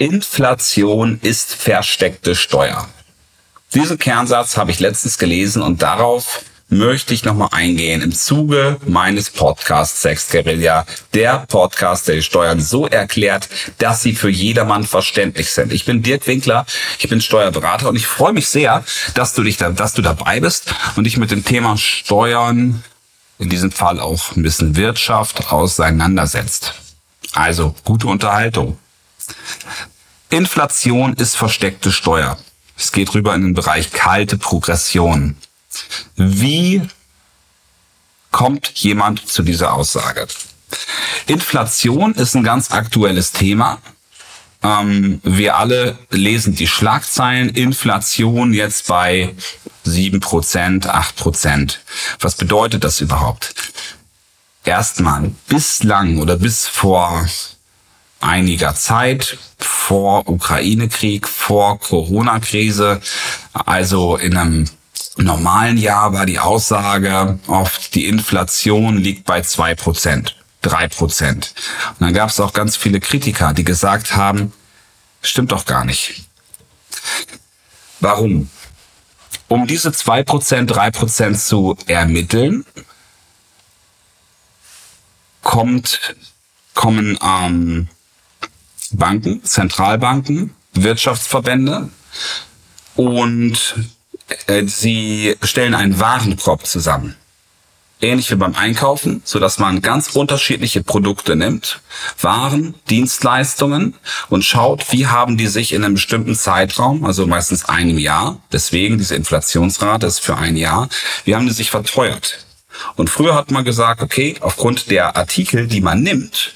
Inflation ist versteckte Steuer. Diesen Kernsatz habe ich letztens gelesen und darauf möchte ich nochmal eingehen im Zuge meines Podcasts Sex Guerilla, der Podcast, der die Steuern so erklärt, dass sie für jedermann verständlich sind. Ich bin Dirk Winkler, ich bin Steuerberater und ich freue mich sehr, dass du dich da, dass du dabei bist und dich mit dem Thema Steuern, in diesem Fall auch ein bisschen Wirtschaft, auseinandersetzt. Also gute Unterhaltung. Inflation ist versteckte Steuer. Es geht rüber in den Bereich kalte Progression. Wie kommt jemand zu dieser Aussage? Inflation ist ein ganz aktuelles Thema. Ähm, wir alle lesen die Schlagzeilen. Inflation jetzt bei 7%, 8%. Was bedeutet das überhaupt? Erstmal, bislang oder bis vor einiger Zeit vor Ukraine-Krieg, vor Corona-Krise, also in einem normalen Jahr war die Aussage oft, die Inflation liegt bei zwei Prozent, drei Prozent. Und dann gab es auch ganz viele Kritiker, die gesagt haben, stimmt doch gar nicht. Warum? Um diese zwei Prozent, drei Prozent zu ermitteln, kommt, kommen ähm, Banken, Zentralbanken, Wirtschaftsverbände und äh, sie stellen einen Warenkorb zusammen. Ähnlich wie beim Einkaufen, so dass man ganz unterschiedliche Produkte nimmt, Waren, Dienstleistungen und schaut, wie haben die sich in einem bestimmten Zeitraum, also meistens einem Jahr, deswegen diese Inflationsrate ist für ein Jahr, wie haben die sich verteuert? Und früher hat man gesagt, okay, aufgrund der Artikel, die man nimmt,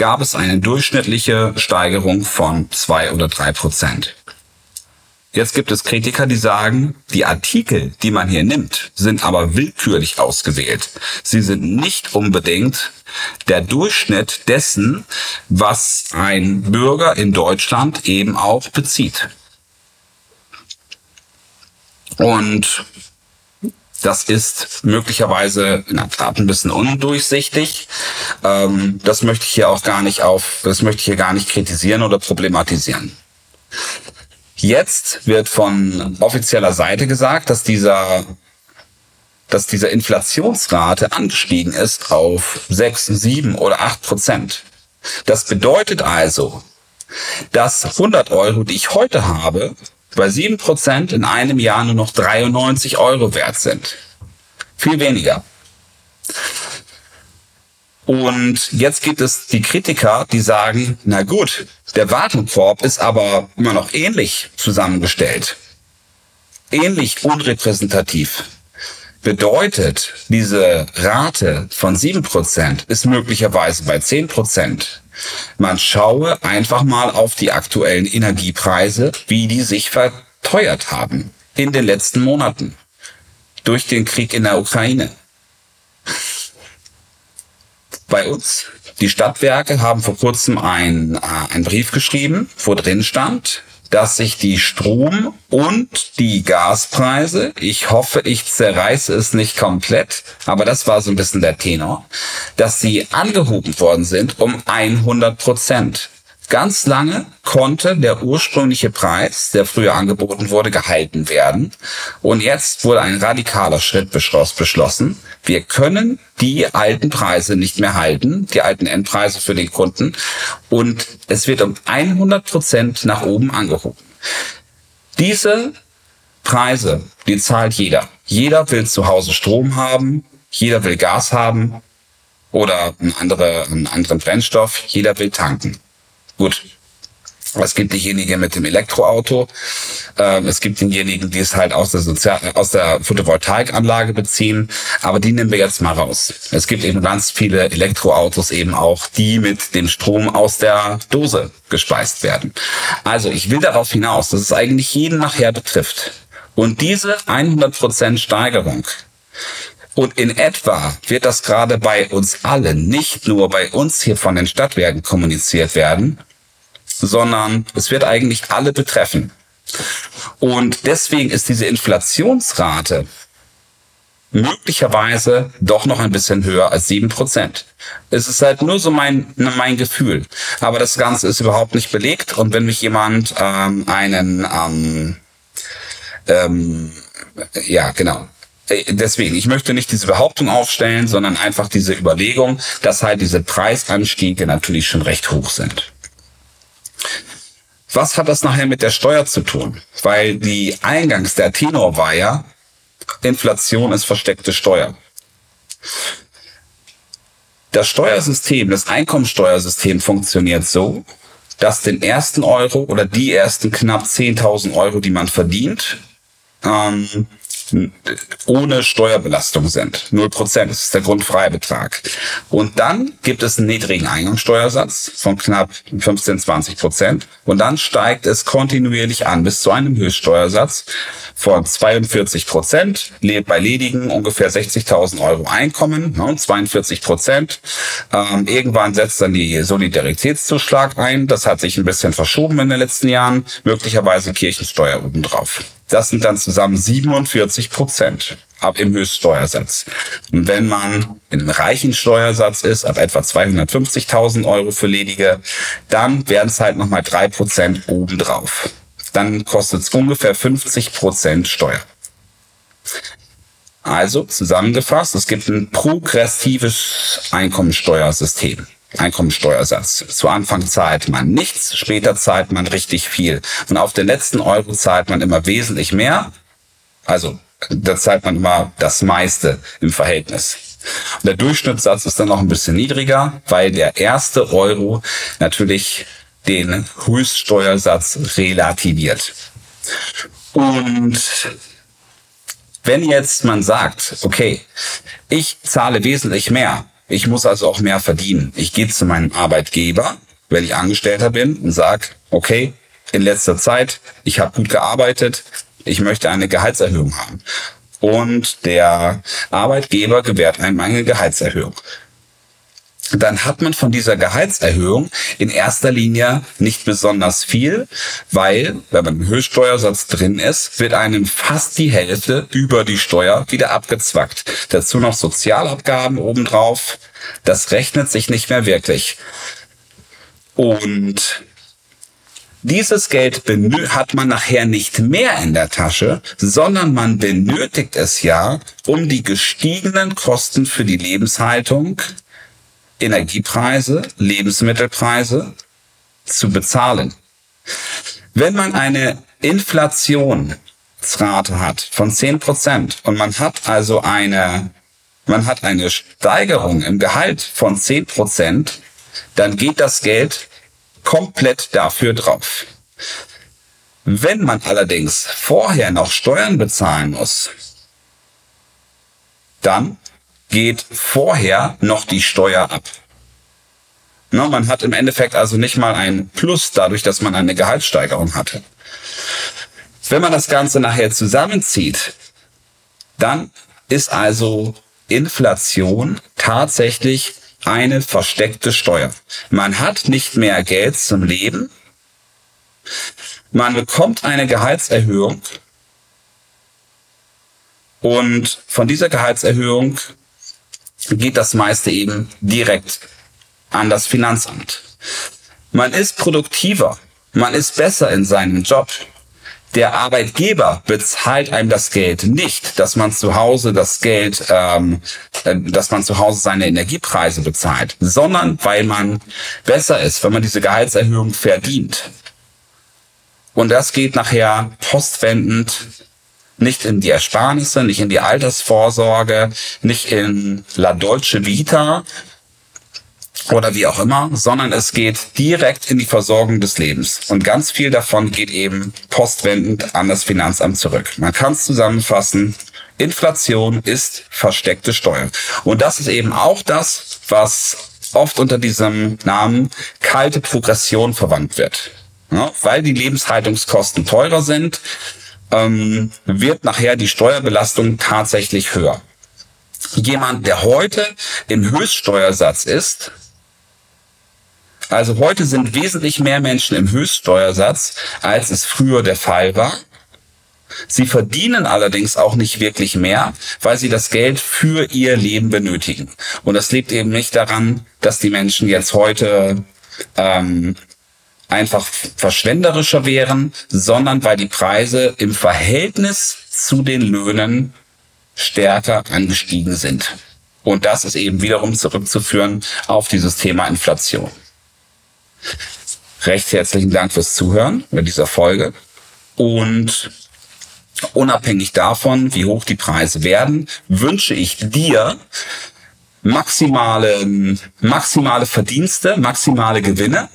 gab es eine durchschnittliche Steigerung von zwei oder drei Prozent. Jetzt gibt es Kritiker, die sagen, die Artikel, die man hier nimmt, sind aber willkürlich ausgewählt. Sie sind nicht unbedingt der Durchschnitt dessen, was ein Bürger in Deutschland eben auch bezieht. Und das ist möglicherweise in der Tat ein bisschen undurchsichtig. Ähm, das möchte ich hier auch gar nicht auf, das möchte ich hier gar nicht kritisieren oder problematisieren. Jetzt wird von offizieller Seite gesagt, dass dieser dass diese Inflationsrate angestiegen ist auf 6, 7 oder 8 Prozent. Das bedeutet also, dass 100 Euro, die ich heute habe, bei 7 Prozent in einem Jahr nur noch 93 Euro wert sind. Viel weniger. Und jetzt gibt es die Kritiker, die sagen, na gut, der Warenkorb ist aber immer noch ähnlich zusammengestellt. Ähnlich unrepräsentativ. Bedeutet, diese Rate von sieben Prozent ist möglicherweise bei zehn Prozent. Man schaue einfach mal auf die aktuellen Energiepreise, wie die sich verteuert haben in den letzten Monaten durch den Krieg in der Ukraine bei uns. Die Stadtwerke haben vor kurzem ein, äh, einen Brief geschrieben, wo drin stand, dass sich die Strom- und die Gaspreise, ich hoffe, ich zerreiße es nicht komplett, aber das war so ein bisschen der Tenor, dass sie angehoben worden sind um 100 Prozent. Ganz lange konnte der ursprüngliche Preis, der früher angeboten wurde, gehalten werden. Und jetzt wurde ein radikaler Schritt beschlossen. Wir können die alten Preise nicht mehr halten, die alten Endpreise für den Kunden. Und es wird um 100 Prozent nach oben angehoben. Diese Preise, die zahlt jeder. Jeder will zu Hause Strom haben, jeder will Gas haben oder einen, andere, einen anderen Brennstoff, jeder will tanken. Gut. Es gibt diejenigen mit dem Elektroauto. Ähm, es gibt diejenigen, die es halt aus der, Sozial aus der Photovoltaikanlage beziehen. Aber die nehmen wir jetzt mal raus. Es gibt eben ganz viele Elektroautos eben auch, die mit dem Strom aus der Dose gespeist werden. Also ich will darauf hinaus, dass es eigentlich jeden nachher betrifft. Und diese 100% Steigerung und in etwa wird das gerade bei uns allen, nicht nur bei uns hier von den Stadtwerken kommuniziert werden, sondern es wird eigentlich alle betreffen. Und deswegen ist diese Inflationsrate möglicherweise doch noch ein bisschen höher als sieben Prozent. Es ist halt nur so mein, mein Gefühl. Aber das Ganze ist überhaupt nicht belegt. Und wenn mich jemand ähm, einen, ähm, ähm, ja, genau. Deswegen, ich möchte nicht diese Behauptung aufstellen, sondern einfach diese Überlegung, dass halt diese Preisanstiege natürlich schon recht hoch sind. Was hat das nachher mit der Steuer zu tun? Weil die eingangs der Tenor war ja, Inflation ist versteckte Steuer. Das Steuersystem, das Einkommensteuersystem funktioniert so, dass den ersten Euro oder die ersten knapp 10.000 Euro, die man verdient, ähm, ohne Steuerbelastung sind. 0%, das ist der Grundfreibetrag. Und dann gibt es einen niedrigen Eingangssteuersatz von knapp 15, 20 Prozent. Und dann steigt es kontinuierlich an bis zu einem Höchststeuersatz von 42 Prozent, bei ledigen ungefähr 60.000 Euro Einkommen, ne, 42 Prozent. Ähm, irgendwann setzt dann die Solidaritätszuschlag ein. Das hat sich ein bisschen verschoben in den letzten Jahren. Möglicherweise Kirchensteuer obendrauf. Das sind dann zusammen 47 Prozent ab im Höchststeuersatz. Und wenn man in einem reichen Steuersatz ist, ab etwa 250.000 Euro für Ledige, dann werden es halt nochmal drei Prozent obendrauf. Dann kostet es ungefähr 50 Prozent Steuer. Also zusammengefasst, es gibt ein progressives Einkommensteuersystem. Einkommensteuersatz. Zu Anfang zahlt man nichts, später zahlt man richtig viel. Und auf den letzten Euro zahlt man immer wesentlich mehr. Also da zahlt man immer das meiste im Verhältnis. Und der Durchschnittssatz ist dann noch ein bisschen niedriger, weil der erste Euro natürlich den Höchststeuersatz relativiert. Und wenn jetzt man sagt, okay, ich zahle wesentlich mehr, ich muss also auch mehr verdienen. Ich gehe zu meinem Arbeitgeber, wenn ich Angestellter bin, und sage, okay, in letzter Zeit, ich habe gut gearbeitet, ich möchte eine Gehaltserhöhung haben. Und der Arbeitgeber gewährt einem eine Gehaltserhöhung dann hat man von dieser Gehaltserhöhung in erster Linie nicht besonders viel, weil, wenn man im Höchststeuersatz drin ist, wird einem fast die Hälfte über die Steuer wieder abgezwackt. Dazu noch Sozialabgaben obendrauf. Das rechnet sich nicht mehr wirklich. Und dieses Geld hat man nachher nicht mehr in der Tasche, sondern man benötigt es ja, um die gestiegenen Kosten für die Lebenshaltung Energiepreise, Lebensmittelpreise zu bezahlen. Wenn man eine Inflationsrate hat von 10% und man hat also eine, man hat eine Steigerung im Gehalt von 10%, dann geht das Geld komplett dafür drauf. Wenn man allerdings vorher noch Steuern bezahlen muss, dann geht vorher noch die Steuer ab. No, man hat im Endeffekt also nicht mal ein Plus dadurch, dass man eine Gehaltssteigerung hatte. Wenn man das Ganze nachher zusammenzieht, dann ist also Inflation tatsächlich eine versteckte Steuer. Man hat nicht mehr Geld zum Leben. Man bekommt eine Gehaltserhöhung. Und von dieser Gehaltserhöhung geht das meiste eben direkt an das Finanzamt. Man ist produktiver, man ist besser in seinem Job. Der Arbeitgeber bezahlt einem das Geld nicht, dass man zu Hause das Geld, ähm, äh, dass man zu Hause seine Energiepreise bezahlt, sondern weil man besser ist, wenn man diese Gehaltserhöhung verdient. Und das geht nachher postwendend nicht in die Ersparnisse, nicht in die Altersvorsorge, nicht in La Dolce Vita oder wie auch immer, sondern es geht direkt in die Versorgung des Lebens. Und ganz viel davon geht eben postwendend an das Finanzamt zurück. Man kann es zusammenfassen. Inflation ist versteckte Steuer. Und das ist eben auch das, was oft unter diesem Namen kalte Progression verwandt wird. Ja, weil die Lebenshaltungskosten teurer sind, ähm, wird nachher die Steuerbelastung tatsächlich höher. Jemand, der heute im Höchststeuersatz ist, also heute sind wesentlich mehr Menschen im Höchststeuersatz, als es früher der Fall war. Sie verdienen allerdings auch nicht wirklich mehr, weil sie das Geld für ihr Leben benötigen. Und das liegt eben nicht daran, dass die Menschen jetzt heute ähm, einfach verschwenderischer wären, sondern weil die Preise im Verhältnis zu den Löhnen stärker angestiegen sind. Und das ist eben wiederum zurückzuführen auf dieses Thema Inflation. Recht herzlichen Dank fürs Zuhören bei dieser Folge. Und unabhängig davon, wie hoch die Preise werden, wünsche ich dir maximale, maximale Verdienste, maximale Gewinne.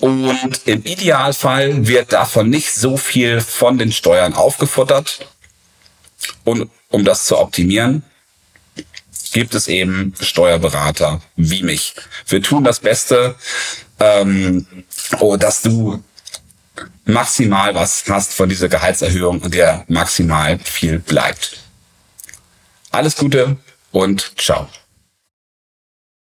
Und im Idealfall wird davon nicht so viel von den Steuern aufgefuttert. Und um das zu optimieren, gibt es eben Steuerberater wie mich. Wir tun das Beste, ähm, oh, dass du maximal was hast von dieser Gehaltserhöhung und der maximal viel bleibt. Alles Gute und ciao.